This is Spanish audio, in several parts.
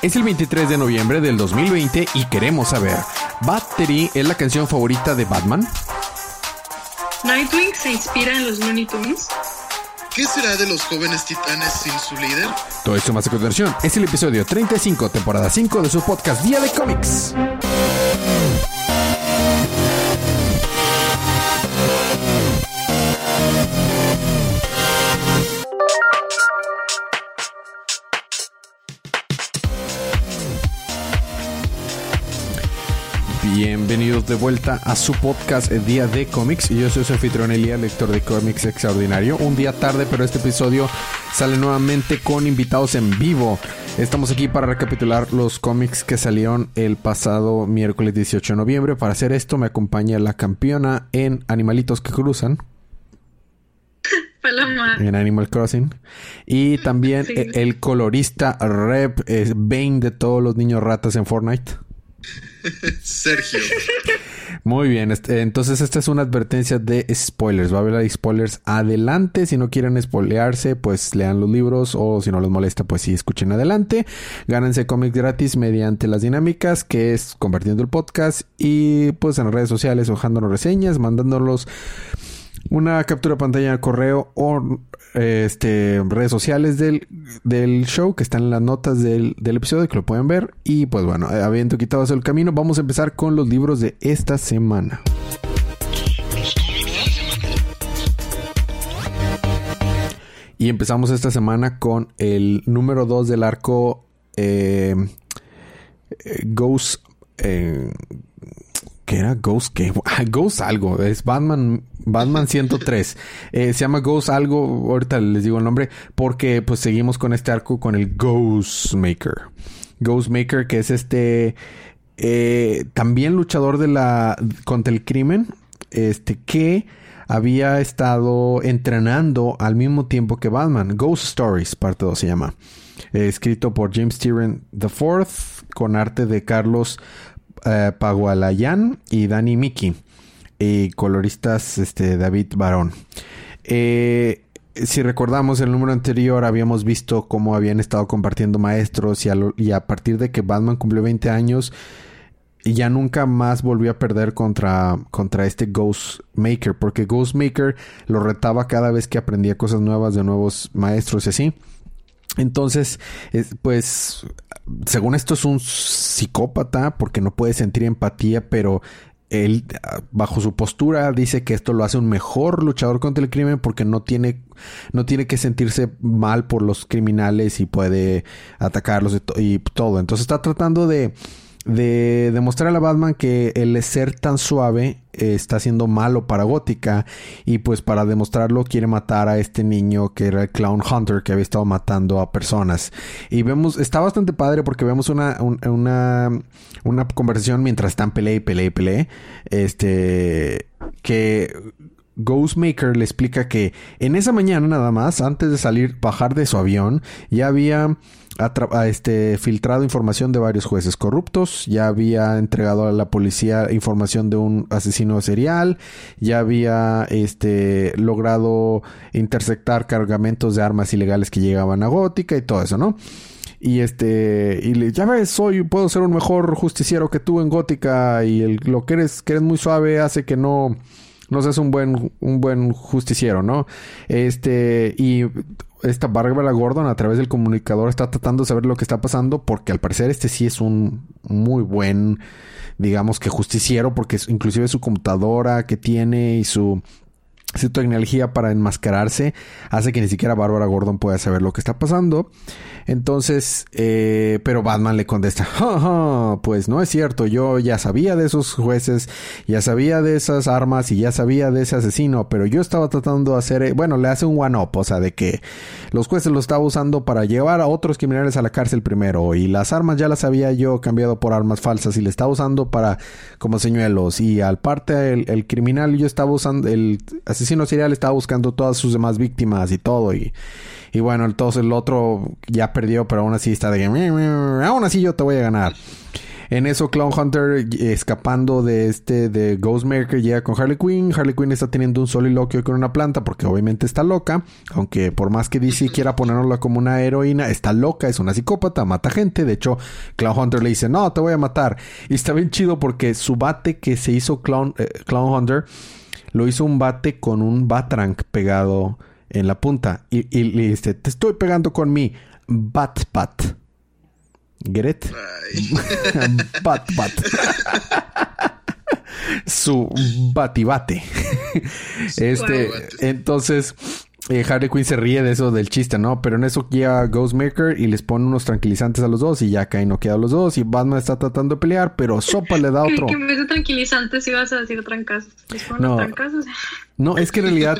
Es el 23 de noviembre del 2020 y queremos saber, ¿Battery es la canción favorita de Batman? ¿Nightwing se inspira en los Looney Tunes? ¿Qué será de los jóvenes titanes sin su líder? Todo esto más a continuación es el episodio 35, temporada 5 de su podcast Día de Cómics. De vuelta a su podcast Día de Cómics. Yo soy su anfitrión Elías, lector de cómics extraordinario. Un día tarde, pero este episodio sale nuevamente con invitados en vivo. Estamos aquí para recapitular los cómics que salieron el pasado miércoles 18 de noviembre. Para hacer esto me acompaña la campeona en Animalitos que Cruzan. Paloma. En Animal Crossing. Y también Sí. el colorista Rep es Bane de todos los niños ratas en Fortnite. Sergio. Muy bien, este- entonces esta es una advertencia de spoilers. Va a haber spoilers adelante. Si no quieren spoilearse, pues lean los libros o si no les molesta, pues sí, escuchen adelante. Gánense cómics gratis mediante las dinámicas, que es compartiendo el podcast y pues en las redes sociales, dejándonos reseñas, mandándolos una captura de pantalla correo o este redes sociales del, del show que están en las notas del, del episodio que lo pueden ver. Y pues bueno eh, habiendo quitado el camino vamos a empezar con los libros de esta semana. Y empezamos esta semana con el número 2 del arco eh, eh, Ghost ¿Qué era? Ghost qué? Ah, Ghost algo. Es Batman, Batman 103. Eh, se llama Ghost algo. Ahorita les digo el nombre. Porque pues seguimos con este arco con el Ghostmaker. Ghostmaker que es este... eh, también luchador de la... contra el crimen. Este que había estado entrenando al mismo tiempo que Batman. Ghost Stories, parte 2 se llama. Eh, escrito por James Tyrion IV con arte de Carlos eh, Pagualayan y Danny Mickey. Y coloristas este, David Barón. Eh, si recordamos el número anterior, habíamos visto cómo habían estado compartiendo maestros y a, partir de que Batman cumplió 20 años, ya nunca más volvió a perder contra, contra este Ghostmaker, porque Ghostmaker lo retaba cada vez que aprendía cosas nuevas de nuevos maestros y así. Entonces, es- pues, según esto es un psicópata porque no puede sentir empatía, pero él, bajo su postura, dice que esto lo hace un mejor luchador contra el crimen porque no tiene, no tiene que sentirse mal por los criminales y puede atacarlos y, y todo. Entonces está tratando de, de demostrar a Batman que el ser tan suave eh, está siendo malo para Gótica y pues para demostrarlo quiere matar a este niño que era el Clown Hunter que había estado matando a personas. Y vemos está bastante padre porque vemos una un- una una conversación mientras están pelea y pelea y pelea este que Ghostmaker le explica que en esa mañana nada más, antes de salir, bajar de su avión, ya había atra- a este, filtrado información de varios jueces corruptos, ya había entregado a la policía información de un asesino serial, ya había este, logrado interceptar cargamentos de armas ilegales que llegaban a Gótica y todo eso, ¿no? Y este, y le, ya ves, soy, puedo ser un mejor justiciero que tú en Gótica y lo que eres, que eres muy suave hace que no, no seas un buen, un buen justiciero, ¿no? Este, y esta Bárbara Gordon a través del comunicador está tratando de saber lo que está pasando porque al parecer este sí es un muy buen, digamos que justiciero porque inclusive su computadora que tiene y su su tecnología para enmascararse hace que ni siquiera Bárbara Gordon pueda saber lo que está pasando. Entonces, eh, pero Batman le contesta, "Ja, ja, pues no es cierto, yo ya sabía de esos jueces, ya sabía de esas armas y ya sabía de ese asesino, pero yo estaba tratando de hacer, eh, bueno, le hace un one-up, o sea, de que los jueces lo estaba usando para llevar a otros criminales a la cárcel primero y las armas ya las había yo cambiado por armas falsas y le estaba usando para como señuelos y al parte el, el criminal yo estaba usando, el asesino serial estaba buscando todas sus demás víctimas y todo y y bueno, entonces el otro ya perdió, pero aún así está de aún así yo te voy a ganar. En eso, Clown Hunter eh, escapando de este de Ghostmaker llega con Harley Quinn. Harley Quinn está teniendo un soliloquio con una planta porque obviamente está loca. Aunque por más que DC quiera ponerla como una heroína, está loca, es una psicópata, mata gente. De hecho, Clown Hunter le dice, no, te voy a matar. Y está bien chido porque su bate que se hizo Clown, eh, Clown Hunter lo hizo un bate con un Batrank pegado en la punta. Y, y le dice, te estoy pegando con mi Batpat. Get bat Bat. Su batibate. este, entonces, eh, Harley Quinn se ríe de eso del chiste, ¿no? Pero en eso llega Ghostmaker y les pone unos tranquilizantes a los dos y ya caen noqueados los dos y Batman está tratando de pelear, pero Sopa le da otro. Que en vez de tranquilizantes ibas a decir trancazos. no, trancazos? no, es que en realidad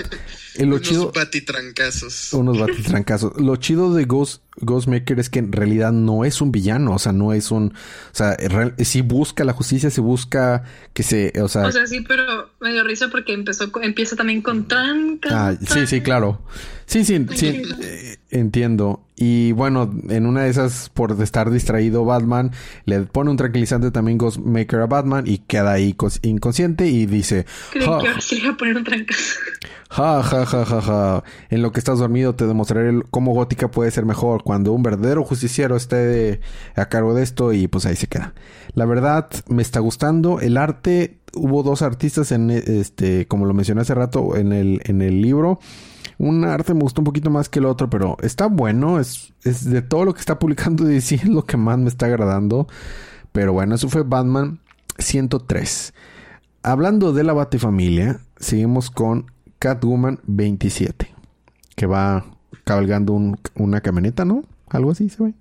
eh, lo unos chido... batitrancazos. Unos batitrancazos. lo chido de Ghost, Ghostmaker es que en realidad no es un villano, o sea, no es un... O sea, si busca la justicia, si busca que se... O sea, o sea sí, pero me dio risa porque empezó, empieza también con trancas. Ah, sí, sí, claro. Sí, sí, sí, eh, entiendo. Y bueno, en una de esas, por estar distraído Batman, le pone un tranquilizante también Ghostmaker a Batman y queda ahí inconsciente y dice... Creí que ahora sí le a poner un trancazo. Ja, ja, ja, ja, ja. En lo que estás dormido te demostraré cómo Gótica puede ser mejor cuando un verdadero justiciero esté a cargo de esto y pues ahí se queda. La verdad, me está gustando. El arte, hubo dos artistas en este, como lo mencioné hace rato, en el, en el libro. Un arte me gustó un poquito más que el otro, pero está bueno. Es, es de todo lo que está publicando DC es lo que más me está agradando. Pero bueno, eso fue Batman 103. Hablando de la Batifamilia, seguimos con Catwoman 27. Que va cabalgando una camioneta, ¿no? Algo así se ve.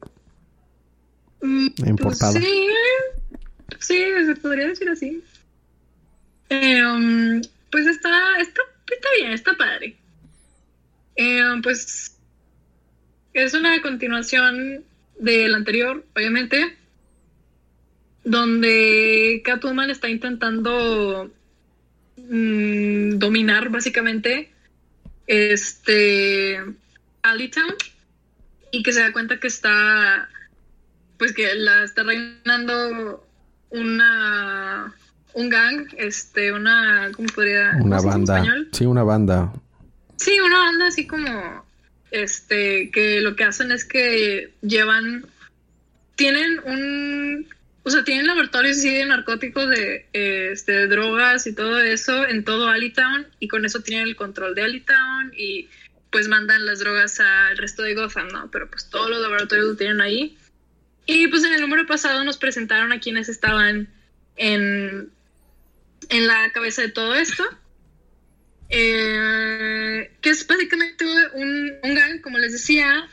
Mm, sí, sí, se podría decir así. Eh, um, pues está, está, está bien, está padre. Eh, pues es una continuación del anterior, obviamente, donde Catwoman está intentando mm, dominar básicamente este Alleytown y que se da cuenta que está pues que la está reinando una un gang, este, una ¿cómo podría una banda, sí, una banda Sí, una banda así como, este, que lo que hacen es que llevan, tienen un, o sea, tienen laboratorios así de narcóticos, de, este, drogas y todo eso en todo Alleytown y con eso tienen el control de Alleytown y pues mandan las drogas al resto de Gotham, ¿no? Pero pues todos los laboratorios lo tienen ahí. Y pues en el número pasado nos presentaron a quienes estaban en, en la cabeza de todo esto. Eh, que es básicamente un, un, gang, como les decía,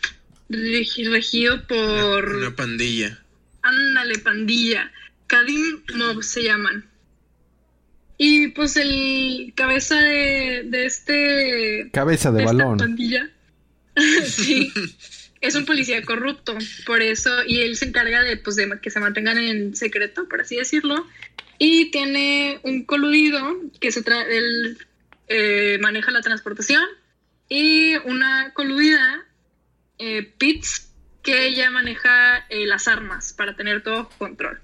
regido por... Una pandilla. Ándale, pandilla. Kadim Mob se llaman. Y pues el cabeza de, de este... Cabeza de, balón. Pandilla. sí. es un policía corrupto, por eso, y él se encarga de, pues, de que se mantengan en secreto, por así decirlo, y tiene un coludido que se trae, el eh, maneja la transportación y una coludida, eh, Pitts, que ella maneja eh, las armas para tener todo control.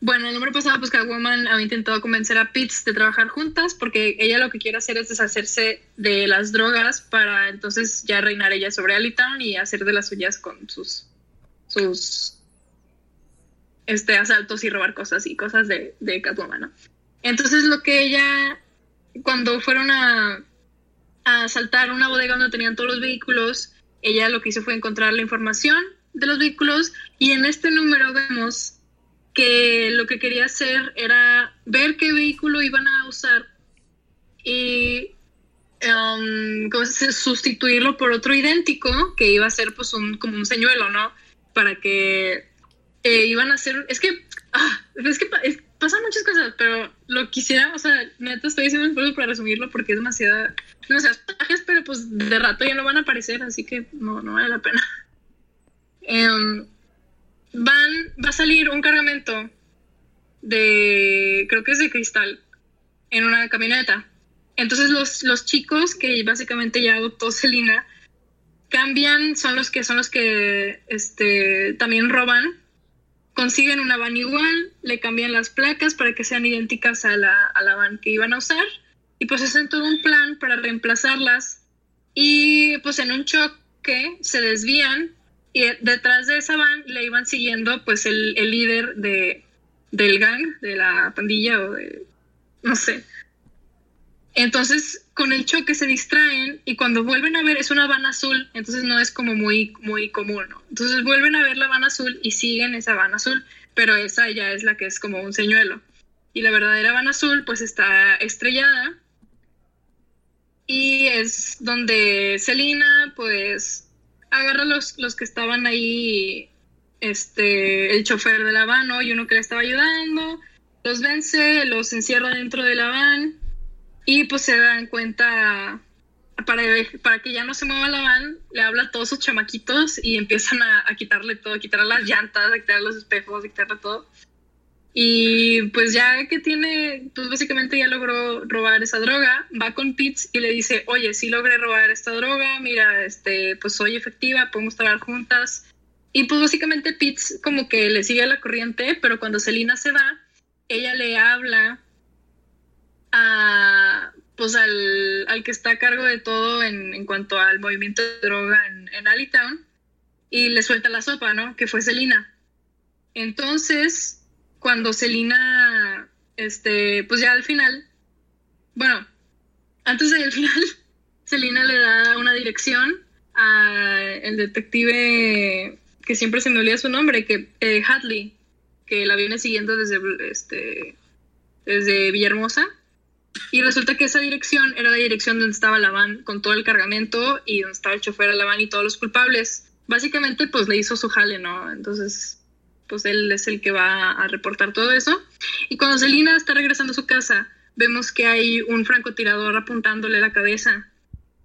Bueno, el número pasado, pues Catwoman había intentado convencer a Pitts de trabajar juntas porque ella lo que quiere hacer es deshacerse de las drogas para entonces ya reinar ella sobre Alleytown y hacer de las suyas con sus sus este asaltos y robar cosas y cosas de, de Catwoman, Entonces lo que ella cuando fueron a, a asaltar una bodega donde tenían todos los vehículos, ella lo que hizo fue encontrar la información de los vehículos y en este número vemos que lo que quería hacer era ver qué vehículo iban a usar y um, sustituirlo por otro idéntico que iba a ser pues un, como un señuelo, ¿no? Para que eh, iban a hacer, es que, ah, es que pasan muchas cosas, pero lo quisiera, o sea, neta estoy haciendo un esfuerzo para resumirlo porque es demasiada, demasiadas páginas, pero pues de rato ya no van a aparecer, así que no, no vale la pena. Em, van, va a salir un cargamento de, creo que es de cristal, en una camioneta. Entonces los, los chicos que básicamente ya adoptó Selina cambian, son los que son los que este, también roban consiguen una van igual, le cambian las placas para que sean idénticas a la, a la van que iban a usar y pues hacen todo un plan para reemplazarlas y pues en un choque se desvían y detrás de esa van le iban siguiendo pues el, el líder de, del gang, de la pandilla o de, no sé. Entonces con el choque se distraen y cuando vuelven a ver es una van azul, entonces no es como muy, muy común, ¿no? Entonces vuelven a ver la van azul y siguen esa van azul, pero esa ya es la que es como un señuelo. Y la verdadera van azul pues está estrellada y es donde Selina pues agarra los, los que estaban ahí, este, el chofer de la van y uno que le estaba ayudando, los vence, los encierra dentro de la van y pues se dan cuenta, para, para que ya no se mueva la van, le habla a todos sus chamaquitos y empiezan a, quitarle todo, a quitarle las llantas, a quitarle los espejos, a quitarle todo. Y pues ya que tiene, pues básicamente ya logró robar esa droga, va con Pitts y le dice, oye, sí logré robar esta droga, mira, este, pues soy efectiva, podemos trabajar juntas. Y pues básicamente Pitts como que le sigue la corriente, pero cuando Selina se va, ella le habla a, pues al, al, que está a cargo de todo en, en cuanto al movimiento de droga en, en Alleytown y le suelta la sopa, ¿no? Que fue Selina. Entonces, cuando Selina, este, pues ya al final, bueno, antes del final, Selina le da una dirección a el detective que siempre se me olvida su nombre, que eh, Hadley, que la viene siguiendo desde este desde Villahermosa y resulta que esa dirección era la dirección donde estaba la van con todo el cargamento y donde estaba el chofer de la van y todos los culpables. Básicamente, pues le hizo su jale, ¿no? Entonces, pues él es el que va a reportar todo eso. Y cuando Selina está regresando a su casa, vemos que hay un francotirador apuntándole la cabeza.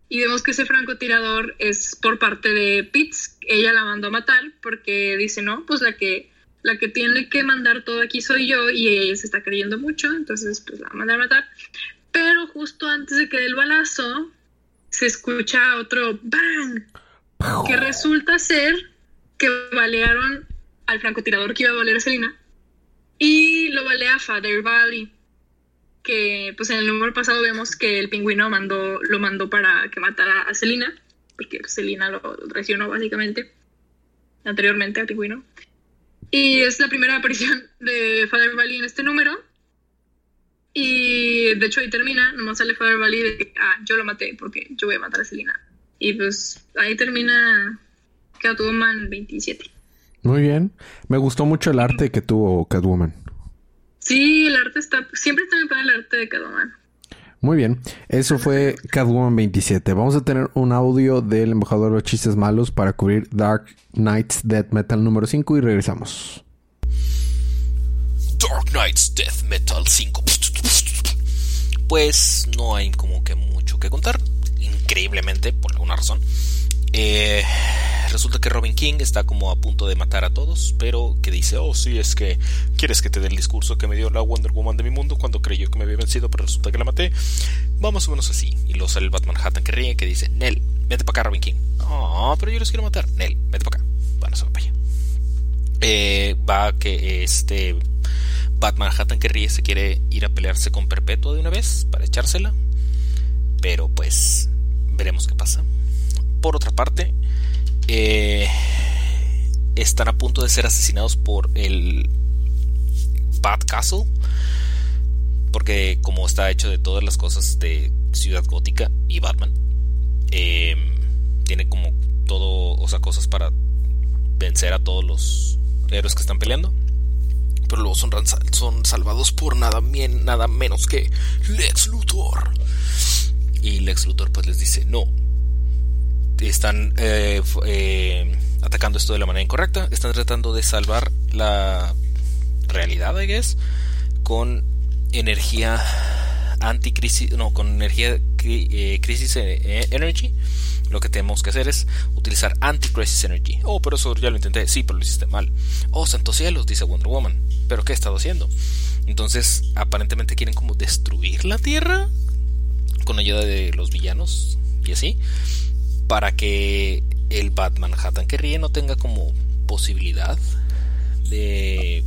Y vemos que ese francotirador es por parte de Pitts. Ella la mandó a matar porque dice, no, pues la que, la que tiene que mandar todo aquí soy yo y ella se está creyendo mucho, entonces pues la manda a matar. Pero justo antes de que dé el balazo, se escucha otro bang, que resulta ser que balearon al francotirador que iba a valer a Selina y lo balea Father Valley que pues en el número pasado vemos que el pingüino mandó, lo mandó para que matara a Selina, porque Selina lo traicionó básicamente anteriormente al pingüino. Y es la primera aparición de Father Valley en este número. Y de hecho ahí termina, nomás sale Father Valley de que, ah, yo lo maté porque yo voy a matar a Selina. Y pues ahí termina Catwoman 27. Muy bien. Me gustó mucho el arte que tuvo Catwoman. Sí, el arte está. Siempre está muy padre el arte de Catwoman. Muy bien. Eso fue Catwoman 27. Vamos a tener un audio del embajador de los chistes malos para cubrir Dark Knights Death Metal número 5 y regresamos. Dark Knights Death Metal 5. Pues no hay como que mucho que contar. Increíblemente, por alguna razón. Eh resulta que Robin King está como a punto de matar a todos, pero que dice, oh sí, es que quieres que te dé el discurso que me dio la Wonder Woman de mi mundo cuando creyó que me había vencido, pero resulta que la maté. Vamos o menos así. Y luego sale Batman Hatton que ríe, que dice, Nel, vete para acá Robin King. No, pero yo los quiero matar. Nel, vete para acá. Bueno, se va para allá. Eh, va que este Batman Hatton que ríe se quiere ir a pelearse con Perpetua de una vez para echársela. Pero pues veremos qué pasa. Por otra parte, eh, están a punto de ser asesinados por el Bat Castle. Porque como está hecho de todas las cosas de Ciudad Gótica y Batman, eh, tiene como todo, o sea, cosas para vencer a todos los héroes que están peleando. Pero luego son, son salvados por nada, nada menos que Lex Luthor. Y Lex Luthor pues les dice, no, están eh, eh, atacando esto de la manera incorrecta, están tratando de salvar la realidad, I guess, con energía anticrisis, no, con energía eh, crisis energy. Lo que tenemos que hacer es utilizar anti-crisis energy. Oh, pero eso ya lo intenté. Sí, pero lo hiciste mal. Oh, santos cielos, dice Wonder Woman. ¿Pero qué he estado haciendo? Entonces, aparentemente quieren como destruir la Tierra con ayuda de los villanos y así para que el Batman Manhattan que ríe no tenga como posibilidad de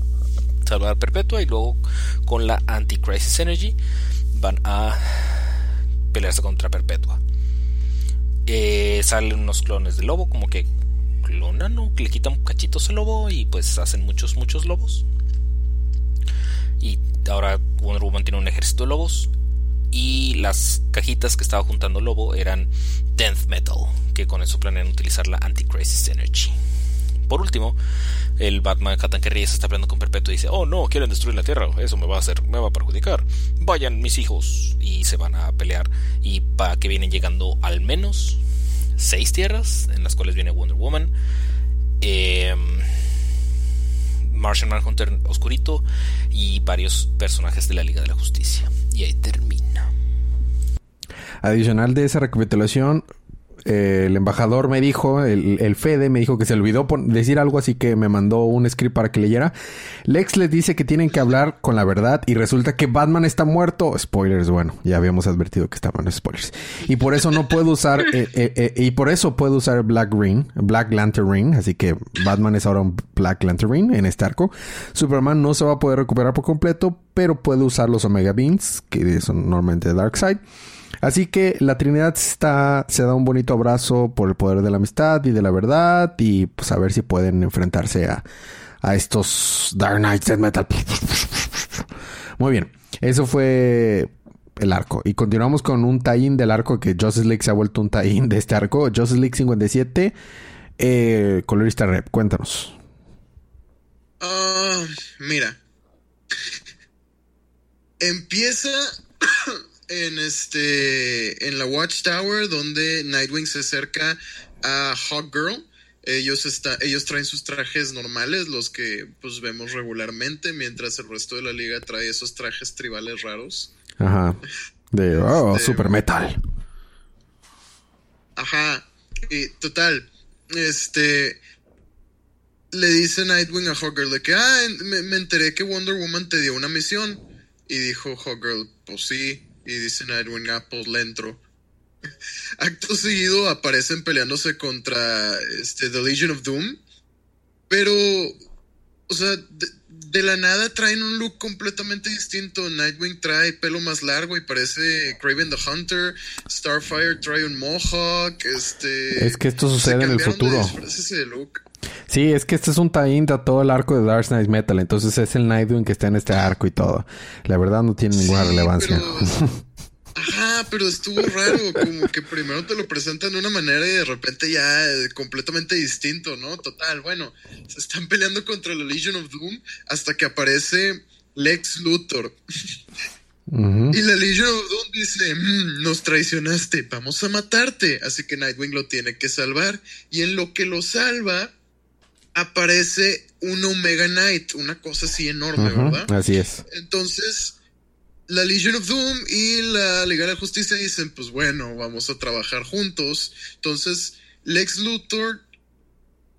salvar Perpetua y luego con la Anti-Crisis Energy van a pelearse contra Perpetua. Eh, salen unos clones de lobo, como que clonan o le quitan cachitos al lobo y pues hacen muchos, muchos lobos. Y ahora Wonder Woman tiene un ejército de lobos. Y las cajitas que estaba juntando Lobo eran Death Metal, que con eso planean utilizar la Anti-Crisis Energy. Por último, el Batman Catan se está peleando con Perpetuo y dice, oh no, quieren destruir la Tierra, eso me va a hacer, me va a perjudicar. Vayan mis hijos y se van a pelear y para que vienen llegando al menos seis tierras en las cuales viene Wonder Woman. Em, Martian Manhunter Oscurito y varios personajes de la Liga de la Justicia. Y ahí termina. Adicional de esa recapitulación, el embajador me dijo, el, Fede me dijo que se olvidó decir algo, así que me mandó un script para que leyera. Lex les dice que tienen que hablar con la verdad y resulta que Batman está muerto. Spoilers, bueno, ya habíamos advertido que estaban spoilers. Y por eso no puedo usar, eh, eh, eh, y por eso puedo usar Black Ring, Black Lantern Ring, así que Batman es ahora un Black Lantern Ring en este arco. Superman no se va a poder recuperar por completo, pero puede usar los Omega Beams, que son normalmente Darkseid. Así que la Trinidad está, se da un bonito abrazo por el poder de la amistad y de la verdad y pues a ver si pueden enfrentarse a, a estos Dark Knights de Metal. Muy bien, eso fue el arco. Y continuamos con un tie del arco que Justice League se ha vuelto un tie de este arco. Justice League 57, eh, colorista rep, cuéntanos. Ah, mira. Empieza en este en la Watchtower donde Nightwing se acerca a Hawkgirl. Ellos está, ellos traen sus trajes normales, los que pues vemos regularmente, mientras el resto de la liga trae esos trajes tribales raros. Ajá. De oh, este, super metal. Ajá. Y total. Este le dice Nightwing a Hawkgirl de que ah, me, me enteré que Wonder Woman te dio una misión. Y dijo Hawkgirl, pues sí, y dicen Edwin Apple Lentro. Acto seguido aparecen peleándose contra este, The Legion of Doom. Pero, o sea, de, la nada traen un look completamente distinto. Nightwing trae pelo más largo y parece Craven the Hunter. Starfire trae un mohawk. Este, es que esto sucede en el futuro. Sí, es que este es un tie a todo el arco de Dark Knight Metal. Entonces es el Nightwing que está en este arco y todo. La verdad no tiene ninguna relevancia. Ajá, pero estuvo raro. Como que primero te lo presentan de una manera y de repente ya eh, completamente distinto, ¿no? Total, bueno, se están peleando contra la Legion of Doom hasta que aparece Lex Luthor. Y la Legion of Doom dice, mm, nos traicionaste, vamos a matarte. Así que Nightwing lo tiene que salvar. Y en lo que lo salva, aparece un Omega Knight, una cosa así enorme, ¿verdad? Así es. Entonces, la Legion of Doom y la Liga de la Justicia dicen, pues bueno, vamos a trabajar juntos. Entonces, Lex Luthor,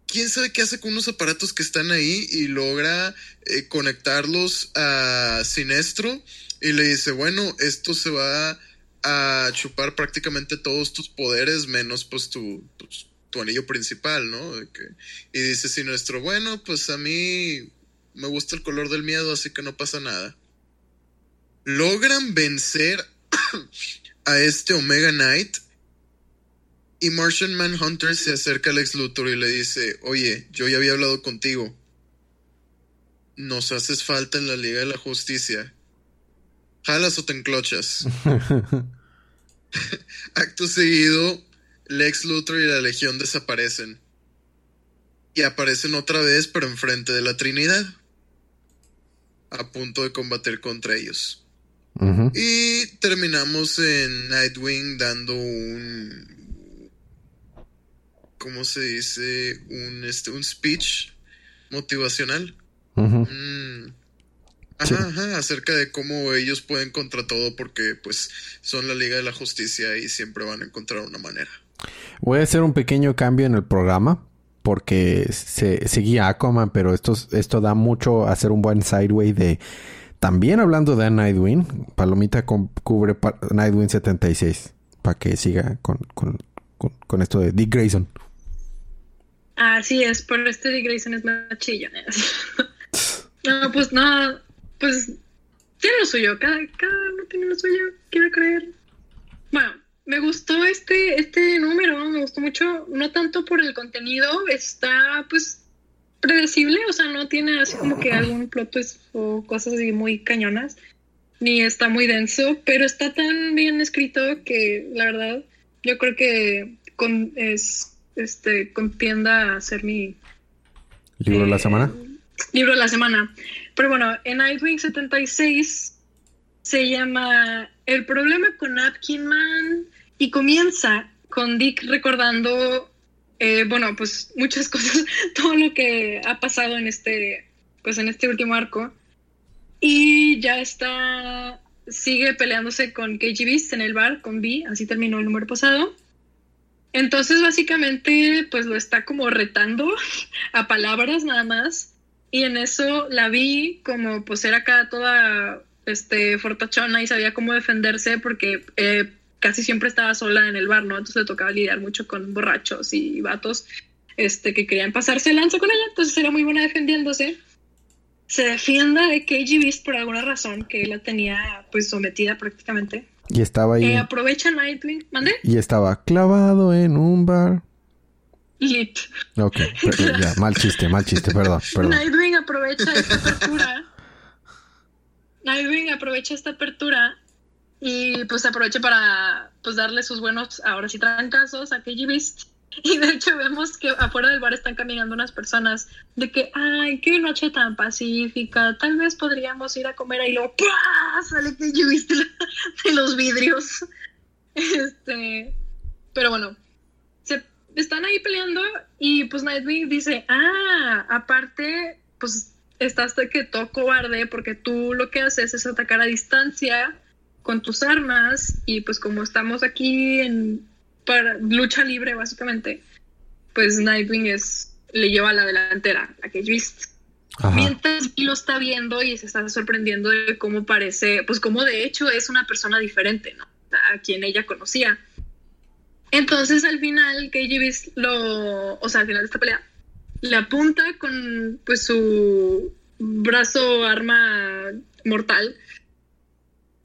quién sabe qué hace con unos aparatos que están ahí y logra eh, conectarlos a Sinestro y le dice, bueno, esto se va a chupar prácticamente todos tus poderes menos pues tu, pues, tu anillo principal, ¿no? y dice si nuestro, bueno, pues a mí me gusta el color del miedo, así que no pasa nada. Logran vencer a este Omega Knight y Martian Manhunter se acerca a Lex Luthor y le dice, oye, yo ya había hablado contigo. Nos haces falta en la Liga de la Justicia. Jalas o te enclochas. Acto seguido, Lex Luthor y la Legión desaparecen. Y aparecen otra vez, pero enfrente de la Trinidad. A punto de combatir contra ellos. Y terminamos en Nightwing dando un. ¿Cómo se dice? Un, este, un speech motivacional. Ajá, ajá, acerca de cómo ellos pueden contra todo porque pues son la Liga de la Justicia y siempre van a encontrar una manera. Voy a hacer un pequeño cambio en el programa porque se seguía Aquaman, pero esto, esto da mucho a hacer un buen sideway de... También hablando de Nightwing, Palomita cubre Nightwing 76 para que siga con, con, con, esto de Dick Grayson. Así es, por este Dick Grayson es más chillo. No, pues nada, pues tiene lo suyo, cada, cada uno tiene lo suyo, quiero creer. Bueno, me gustó este, este número, me gustó mucho, no tanto por el contenido, está pues predecible, o sea, no tiene así como que algún plot twist o cosas así muy cañonas, ni está muy denso, pero está tan bien escrito que la verdad yo creo que con, es, este, contienda a ser mi... ¿Libro de la eh, semana? Libro de la semana. Pero bueno, en Nightwing 76 se llama El problema con Napkin Man y comienza con Dick recordando, eh, bueno, pues muchas cosas, todo lo que ha pasado en este, pues en este último arco. Y ya está, sigue peleándose con KG Beast en el bar, con B, así terminó el número pasado. Entonces, básicamente, pues lo está como retando a palabras nada más. Y en eso la vi como pues era acá toda este fortachona y sabía cómo defenderse porque eh, casi siempre estaba sola en el bar, ¿no? Entonces le tocaba lidiar mucho con borrachos y vatos este, que querían pasarse el lanza con ella, entonces era muy buena defendiéndose. Se defienda de KG Beast por alguna razón que la tenía pues sometida prácticamente. Y estaba ahí. Eh, aprovecha Nightwing, ¿mande? Y estaba clavado en un bar. Lit. Ok, pero ya, mal chiste, mal chiste, perdón, perdón. Nightwing aprovecha esta apertura. Nightwing aprovecha esta apertura y pues aprovecha para pues darle sus buenos, ahora sí trancazos a KG Beast. Y de hecho vemos que afuera del bar están caminando unas personas de que, ay, qué noche tan pacífica, tal vez podríamos ir a comer ahí, luego ¡pah! sale la- de los vidrios. Este, pero bueno, se están ahí peleando y pues Nightwing dice, ah, aparte, pues estás de que todo cobarde porque tú lo que haces es atacar a distancia con tus armas y pues como estamos aquí en para lucha libre básicamente, pues Nightwing es le lleva a la delantera a Cage Beast. Ajá. Mientras lo está viendo y se está sorprendiendo de cómo parece, pues como de hecho es una persona diferente, ¿no? A quien ella conocía. Entonces al final KG Beast lo, o sea, al final de esta pelea, le apunta con pues su brazo arma mortal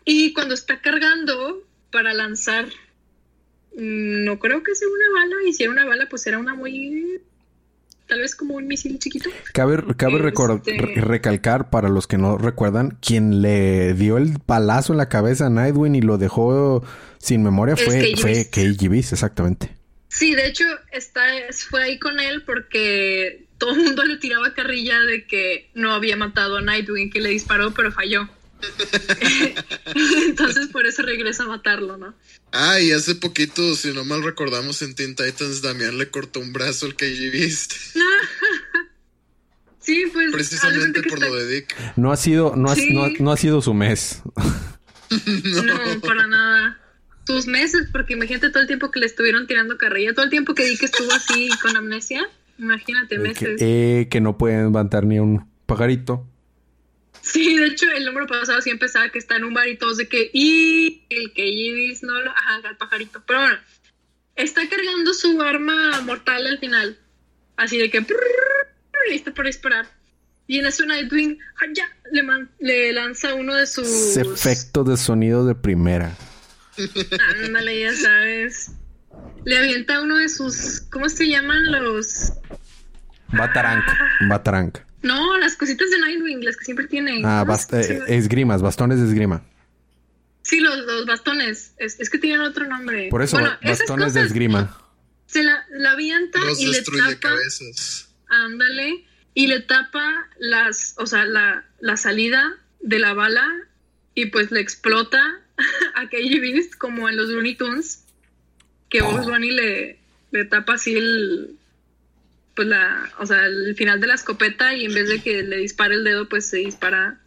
y cuando está cargando para lanzar, mm, no creo que sea una bala, y si era una bala pues era una muy, tal vez como un misil chiquito. Cabe, cabe recor- Este- re- recalcar para los que no recuerdan, quien le dio el palazo en la cabeza a Nightwing y lo dejó sin memoria Es fue, fue Beast. KG Beast, exactamente. Sí, de hecho, está, fue ahí con él porque todo el mundo le tiraba carrilla de que no había matado a Nightwing, que le disparó, pero falló. Entonces, por eso regresa a matarlo, ¿no? Ah, y hace poquito, si no mal recordamos, en Teen Titans, Damián le cortó un brazo al KG Beast. Sí, pues. Precisamente que por está- lo de Dick. No ha sido, no ha, Sí. no ha- no ha sido su mes. No, para nada. Sus meses, porque imagínate todo el tiempo que le estuvieron tirando carrilla, todo el tiempo que di que estuvo así con amnesia. Imagínate, que, meses. eh, que no pueden levantar ni un pajarito. Sí, de hecho, el número pasado sí empezaba que está en un bar y todos de que, y el que Yibis no lo, ajá, al pajarito. Pero bueno, está cargando su arma mortal al final. Así de que, listo para disparar. Y en eso Nightwing, ah, ya, le, man- le lanza uno de sus. Efecto de sonido de primera. Ándale, ya sabes. Le avienta uno de sus. ¿Cómo se llaman los.? Batarank. Batarank. No, las cositas de Nightwing, las que siempre tienen. Ah, ¿Cómo bast- eh, esgrimas, bastones de esgrima. Sí, los, los bastones. Es, es que tienen otro nombre. Por eso, Bueno, bastones de esgrima. Se la, la avienta Los y le tapa. cabezas. Ándale. Y le tapa las. O sea, la, la salida de la bala. Y pues le explota a KG Beast como en los Looney Tunes. Que Bugs Bunny le, le tapa así el. Pues la. O sea, el final de la escopeta. Y en vez de que le dispare el dedo, pues se dispara.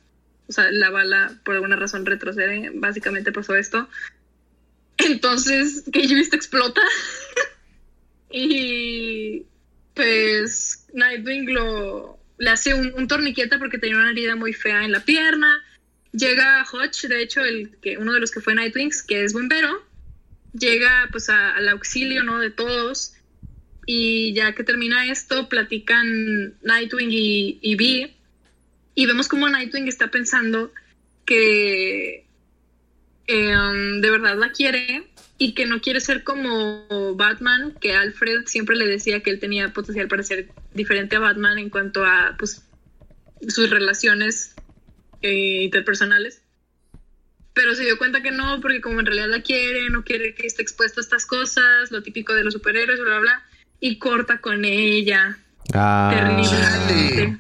O sea, la bala por alguna razón retrocede. Básicamente pasó esto. Entonces, KG Beast explota. y pues Nightwing lo le hace un, un torniquete porque tenía una herida muy fea en la pierna. Llega Hodge, de hecho, el que uno de los que fue Nightwings, que es bombero, llega pues al auxilio ¿no? de todos. Y ya que termina esto, platican Nightwing y, y Vi y vemos como Nightwing está pensando que em, de verdad la quiere y que no quiere ser como Batman, que Alfred siempre le decía que él tenía potencial para ser diferente a Batman en cuanto a pues, sus relaciones eh, interpersonales. Pero se dio cuenta que no, porque como en realidad la quiere, no quiere que esté expuesto a estas cosas, lo típico de los superhéroes, bla, bla, bla, y corta con ella. Ah. Terriblemente.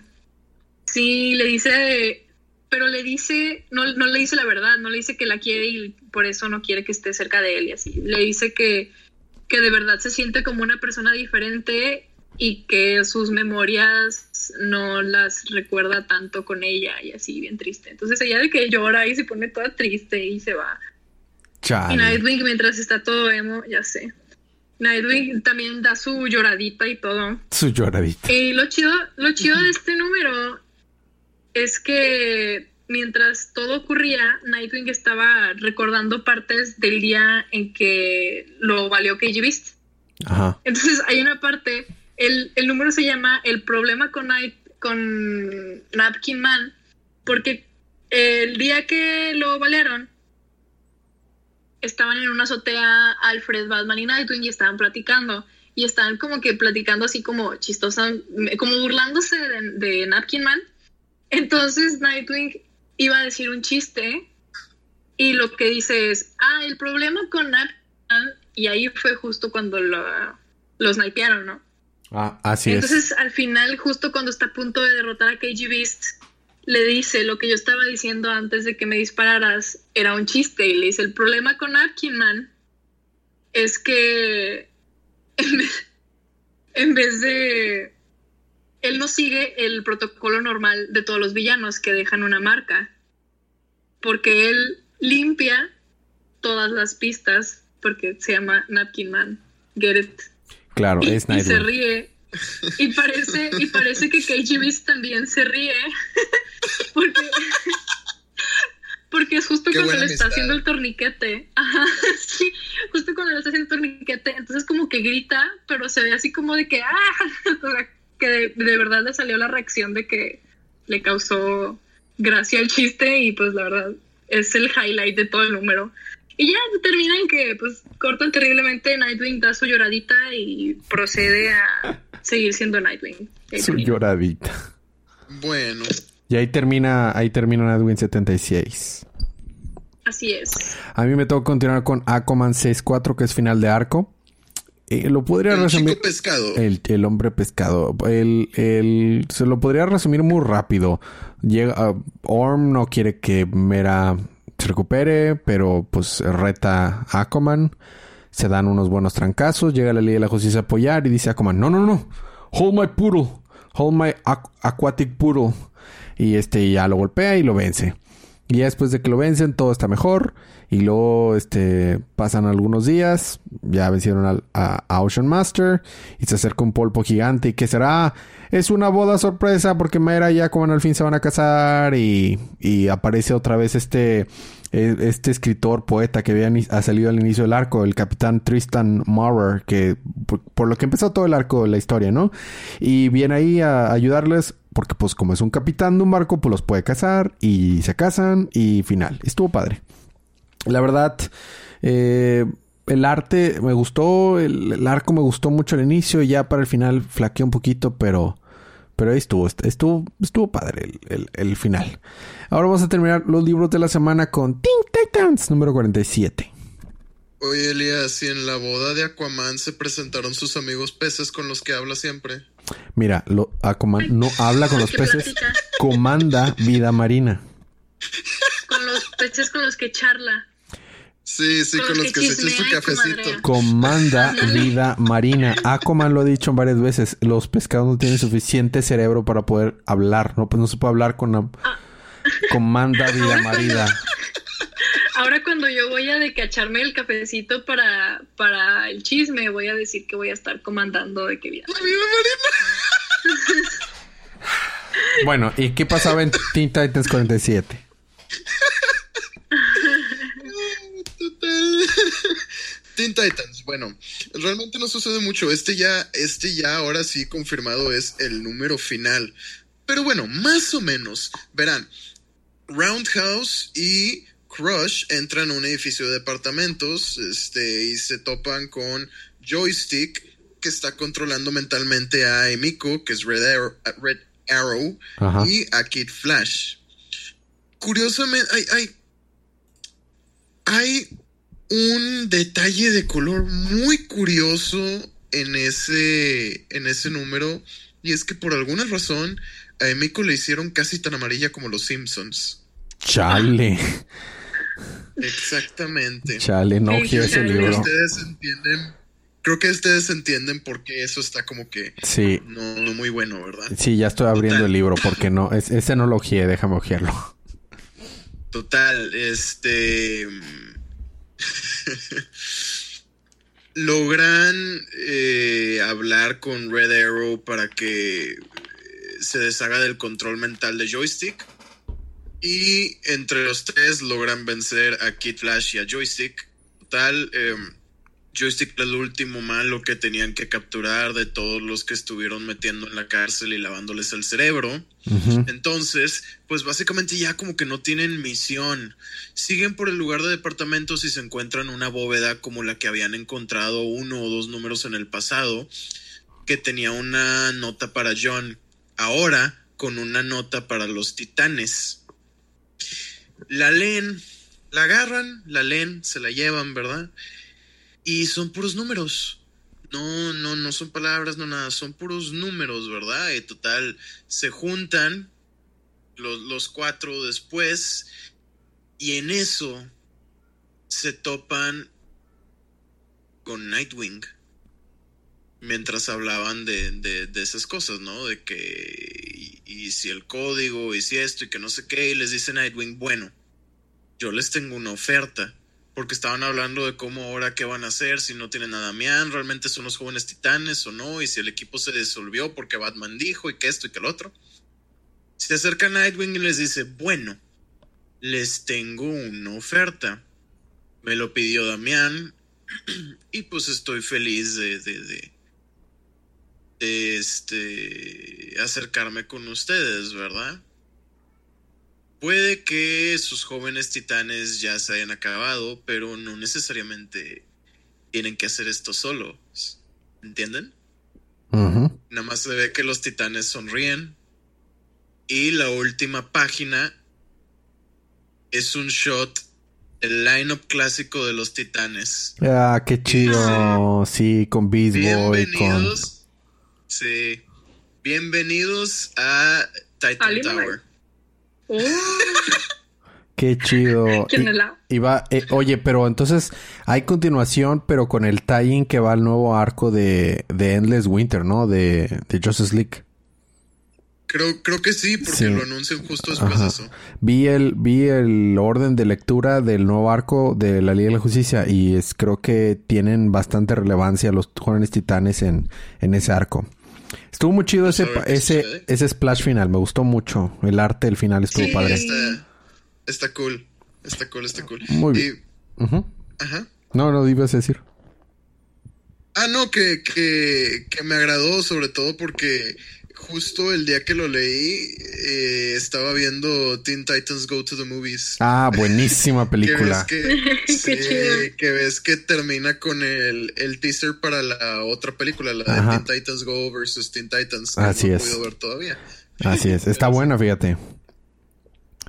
Sí, le dice, pero le dice, no, no le dice la verdad, no le dice que la quiere y por eso no quiere que esté cerca de él y así. Le dice que, que de verdad se siente como una persona diferente y que sus memorias no las recuerda tanto con ella y así bien triste. Entonces ella de que llora y se pone toda triste y se va. Y Chale. Nightwing mientras está todo emo, ya sé. Nightwing también da su lloradita y todo. Su lloradita. Y lo chido, lo chido de este número es que mientras todo ocurría, Nightwing estaba recordando partes del día en que lo valió KG Beast. Ajá. Entonces hay una parte, el, el número se llama El problema con, Night, con Napkin Man, porque el día que lo balearon, estaban en una azotea Alfred, Batman y Nightwing y estaban platicando. Y estaban como que platicando así como chistosa, como burlándose de, de Napkin Man. Entonces Nightwing iba a decir un chiste y lo que dice es, ah, el problema con Napkin Man, y ahí fue justo cuando lo, los snipearon, ¿no? Ah, así es. Entonces, al final, justo cuando está a punto de derrotar a KG Beast, le dice lo que yo estaba diciendo antes de que me dispararas era un chiste. Y le dice: El problema con Napkin Man es que en vez, en vez de. Él no sigue el protocolo normal de todos los villanos que dejan una marca. Porque él limpia todas las pistas porque se llama Napkin Man. Get it Claro, y, es y se Nightwing. ríe. Y parece, y parece que KG Beast también se ríe. porque, porque es justo Qué cuando le está amistad. haciendo el torniquete. Ajá, sí, justo cuando le está haciendo el torniquete. Entonces como que grita, pero se ve así como de que, ¡ah! O sea, que de, de verdad le salió la reacción de que le causó gracia el chiste y pues la verdad es el highlight de todo el número. Y ya terminan que pues cortan terriblemente, Nightwing da su lloradita y procede a seguir siendo Nightwing. Su termina. lloradita. Bueno, Y ahí termina, ahí termina Nightwing 76. Así es. A mí me toca continuar con Aquaman 6.4, que es final de arco. Eh, lo podría el resumir. chico pescado. El, el hombre pescado. El, el- se lo podría resumir muy rápido. Llega, ah, Orm no quiere que Mera se recupere, pero pues reta a Aquaman. Se dan unos buenos trancazos. Llega la Ley de la Justicia a apoyar y dice Aquaman: No, no, no. Hold my poodle. Hold my aqu- aquatic poodle. Y este ya lo golpea y lo vence. Y ya después de que lo vencen, todo está mejor. Y luego este, pasan algunos días. Ya vencieron al- a, a Ocean Master. Y se acerca un polvo gigante. ¿Y qué será? Es una boda sorpresa porque Mera y Aquaman al fin se van a casar. Y, y aparece otra vez este, eh, este escritor, poeta que había ha salido al inicio del arco. El capitán Tristan Maurer. Que por, lo que empezó todo el arco de la historia, ¿no? Y viene ahí a ayudarles porque pues como es un capitán de un barco, pues los puede casar y se casan y final. Estuvo padre. La verdad, eh, el arte me gustó, el, el arco me gustó mucho al inicio y ya para el final flaqueó un poquito, pero, pero ahí estuvo, estuvo, estuvo padre el, el- el final. Ahora vamos a terminar los libros de la semana con Teen Titans número 47. Oye, Elías, y en la boda de Aquaman se presentaron sus amigos peces con los que habla siempre. Mira, lo, Aquaman no habla con los peces, comanda vida marina. Con los peces con los que charla. Sí, sí, Con con los que que se echan su cafecito. Comanda vida marina. Aquaman lo ha dicho varias veces. Los pescados no tienen suficiente cerebro para poder hablar. No, pues no se puede hablar con la... Comanda vida marina. Ahora cuando yo voy a de que echarme el cafecito para, para el chisme, voy a decir que voy a estar comandando de que vida. ¡La vida marina! Bueno, ¿y qué pasaba en Teen Titans 47? Total. Teen Titans, bueno, realmente no sucede mucho. Este ya, este ya ahora sí confirmado es el número final. Pero bueno, más o menos, verán, Roundhouse y Crush entran a un edificio de departamentos este, y se topan con Joystick, que está controlando mentalmente a Emiko, que es Red Arrow, Red Arrow y a Kid Flash. Curiosamente, hay, hay, hay un detalle de color muy curioso en ese, en ese número, y es que por alguna razón a Emiko le hicieron casi tan amarilla como los Simpsons. Chale. Exactamente. Chale, no quiero ese libro. Ustedes entienden. Creo que ustedes entienden por qué eso está como que sí. no, muy bueno, ¿verdad? Sí, ya estoy abriendo el libro porque no, ese no lo ojeé, déjame ojearlo. Total, este. logran eh, hablar con Red Arrow para que eh, se deshaga del control mental de Joystick. Y entre los tres logran vencer a Kid Flash y a Joystick. Total, em, Joystick el último malo que tenían que capturar de todos los que estuvieron metiendo en la cárcel y lavándoles el cerebro. Entonces, pues básicamente ya como que no tienen misión. Siguen por el lugar de departamentos y se encuentran una bóveda como la que habían encontrado uno o dos números en el pasado, que tenía una nota para John. Ahora con una nota para los titanes. La leen, la agarran, la leen, se la llevan, ¿verdad? Y son puros números. No, no, no son palabras, no nada, son puros números, ¿verdad? Y total, se juntan los, los cuatro después y en eso se topan con Nightwing. Mientras hablaban de, de, esas cosas, ¿no? De que y, y, si el código, y si esto, y que no sé qué, y les dice Nightwing, bueno, yo les tengo una oferta porque estaban hablando de cómo ahora qué van a hacer, si no tienen a Damián, realmente son los jóvenes titanes o no, y si el equipo se disolvió porque Batman dijo y que esto y que el otro. Se acerca Nightwing y les dice, bueno, les tengo una oferta. Me lo pidió Damián y pues estoy feliz de, de, de, de este, acercarme con ustedes, ¿verdad? Puede que sus jóvenes titanes ya se hayan acabado, pero no necesariamente tienen que hacer esto solos. ¿Entienden? Nada más se ve que los titanes sonríen. Y la última página es un shot el lineup clásico de los titanes. Ah, qué chido. Sí, con Beast Boy. Bienvenidos. Sí. Bienvenidos a Titan Tower. Qué chido. y, va, eh, oye, pero entonces hay continuación, pero con el tie-in que va al nuevo arco de, de Endless Winter, ¿no? De, de Justice League. Creo, creo que sí, porque lo anuncian justo después de eso. Vi el, vi el orden de lectura del nuevo arco de la Liga de la Justicia y es, creo que tienen bastante relevancia los jóvenes titanes en, en ese arco. Estuvo muy chido ese, ese, ese splash final, me gustó mucho. El arte del final estuvo padre. Está, cool, está cool, está cool. Muy bien. Ajá. No, no, ibas a decir. Ah, no, que, que, que me agradó sobre todo porque justo el día que lo leí, eh, estaba viendo Teen Titans Go to the Movies. Ah, buenísima película. que, ves que, que, ves que termina con el, el, teaser para la otra película, la de Teen Titans Go versus Teen Titans. Así no es. ver todavía. Así es. Está buena, fíjate.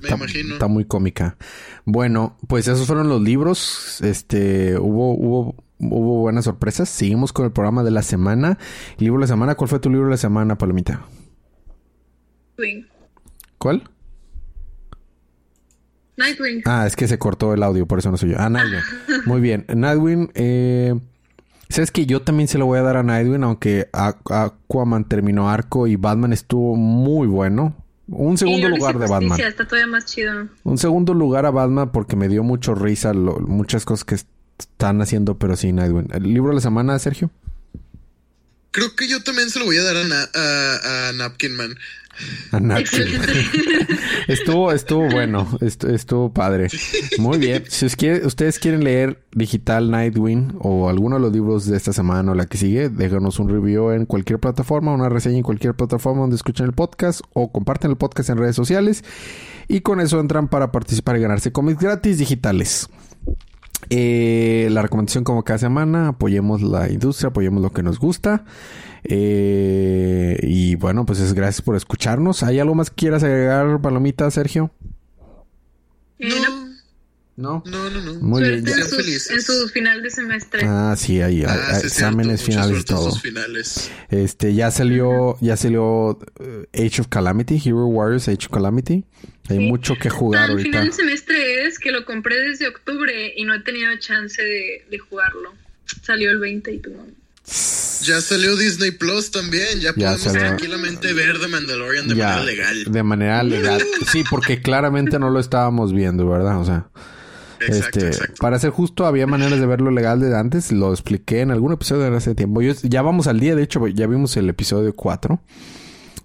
Me imagino. Está muy cómica. Bueno, pues esos fueron los libros. Este, hubo, hubo hubo buenas sorpresas. Seguimos con el programa de la semana. libro de la semana, ¿cuál fue tu libro de la semana, Palomita? Nightwing. ¿Cuál? Nightwing. Ah, es que se cortó el audio, por eso no soy yo. Ah, Nightwing. Muy bien. Nightwing, eh, ¿Sabes que yo también se lo voy a dar a Nightwing, aunque Aquaman terminó arco y Batman estuvo muy bueno? Un segundo lugar de Batman. Está todavía más chido. Un segundo lugar a Batman porque me dio mucho risa muchas cosas que están haciendo, pero sí, Nightwing. ¿El libro de la semana, Sergio? Creo que yo también se lo voy a dar a, a, Napkin Man. estuvo, estuvo bueno, estuvo, padre. Muy bien. Si ustedes quieren leer Digital Nightwing o alguno de los libros de esta semana o la que sigue, déjanos un review en cualquier plataforma, una reseña en cualquier plataforma donde escuchen el podcast o comparten el podcast en redes sociales. Y con eso entran para participar y ganarse cómics gratis digitales. Eh, la recomendación como cada semana, apoyemos la industria, apoyemos lo que nos gusta. Eh, y bueno, pues es gracias por escucharnos. ¿Hay algo más que quieras agregar, Palomita, Sergio? No. ¿No? No, no, no. Muy bien. En, en, su final de semestre. Ah, sí, hay, ah, exámenes finales y todo. Finales. Este, ya salió, ya salió eh, Age of Calamity, Hero Warriors Age of Calamity. Hay mucho que jugar. El final de semestre es que lo compré desde octubre y no he tenido chance de, de jugarlo. Salió el 20 y todo. Ya salió Disney Plus también, ya, podemos tranquilamente ver The Mandalorian de manera legal. De manera legal. Sí, porque claramente no lo estábamos viendo, ¿verdad? O sea. este, para ser justo, había maneras de verlo legal desde antes. Lo expliqué en algún episodio de hace tiempo. ya vamos al día, de hecho, ya vimos el episodio 4.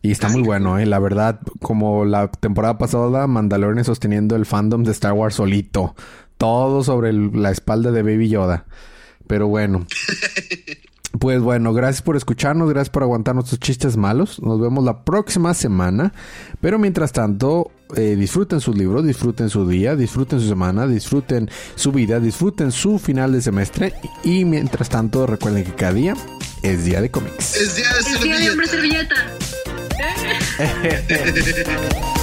Y está muy bueno, ¿eh? La verdad, como la temporada pasada, Mandalorian sosteniendo el fandom de Star Wars solito. Todo sobre la espalda de Baby Yoda. Pero bueno. Pues bueno, gracias por escucharnos, gracias por aguantar nuestros chistes malos. Nos vemos la próxima semana. Pero mientras tanto, eh, disfruten sus libros, disfruten su día, disfruten su semana, disfruten su vida, disfruten su final de semestre. Y mientras tanto, recuerden que cada día es día de cómics. Es día de, es día de hombre servilleta. Yeah.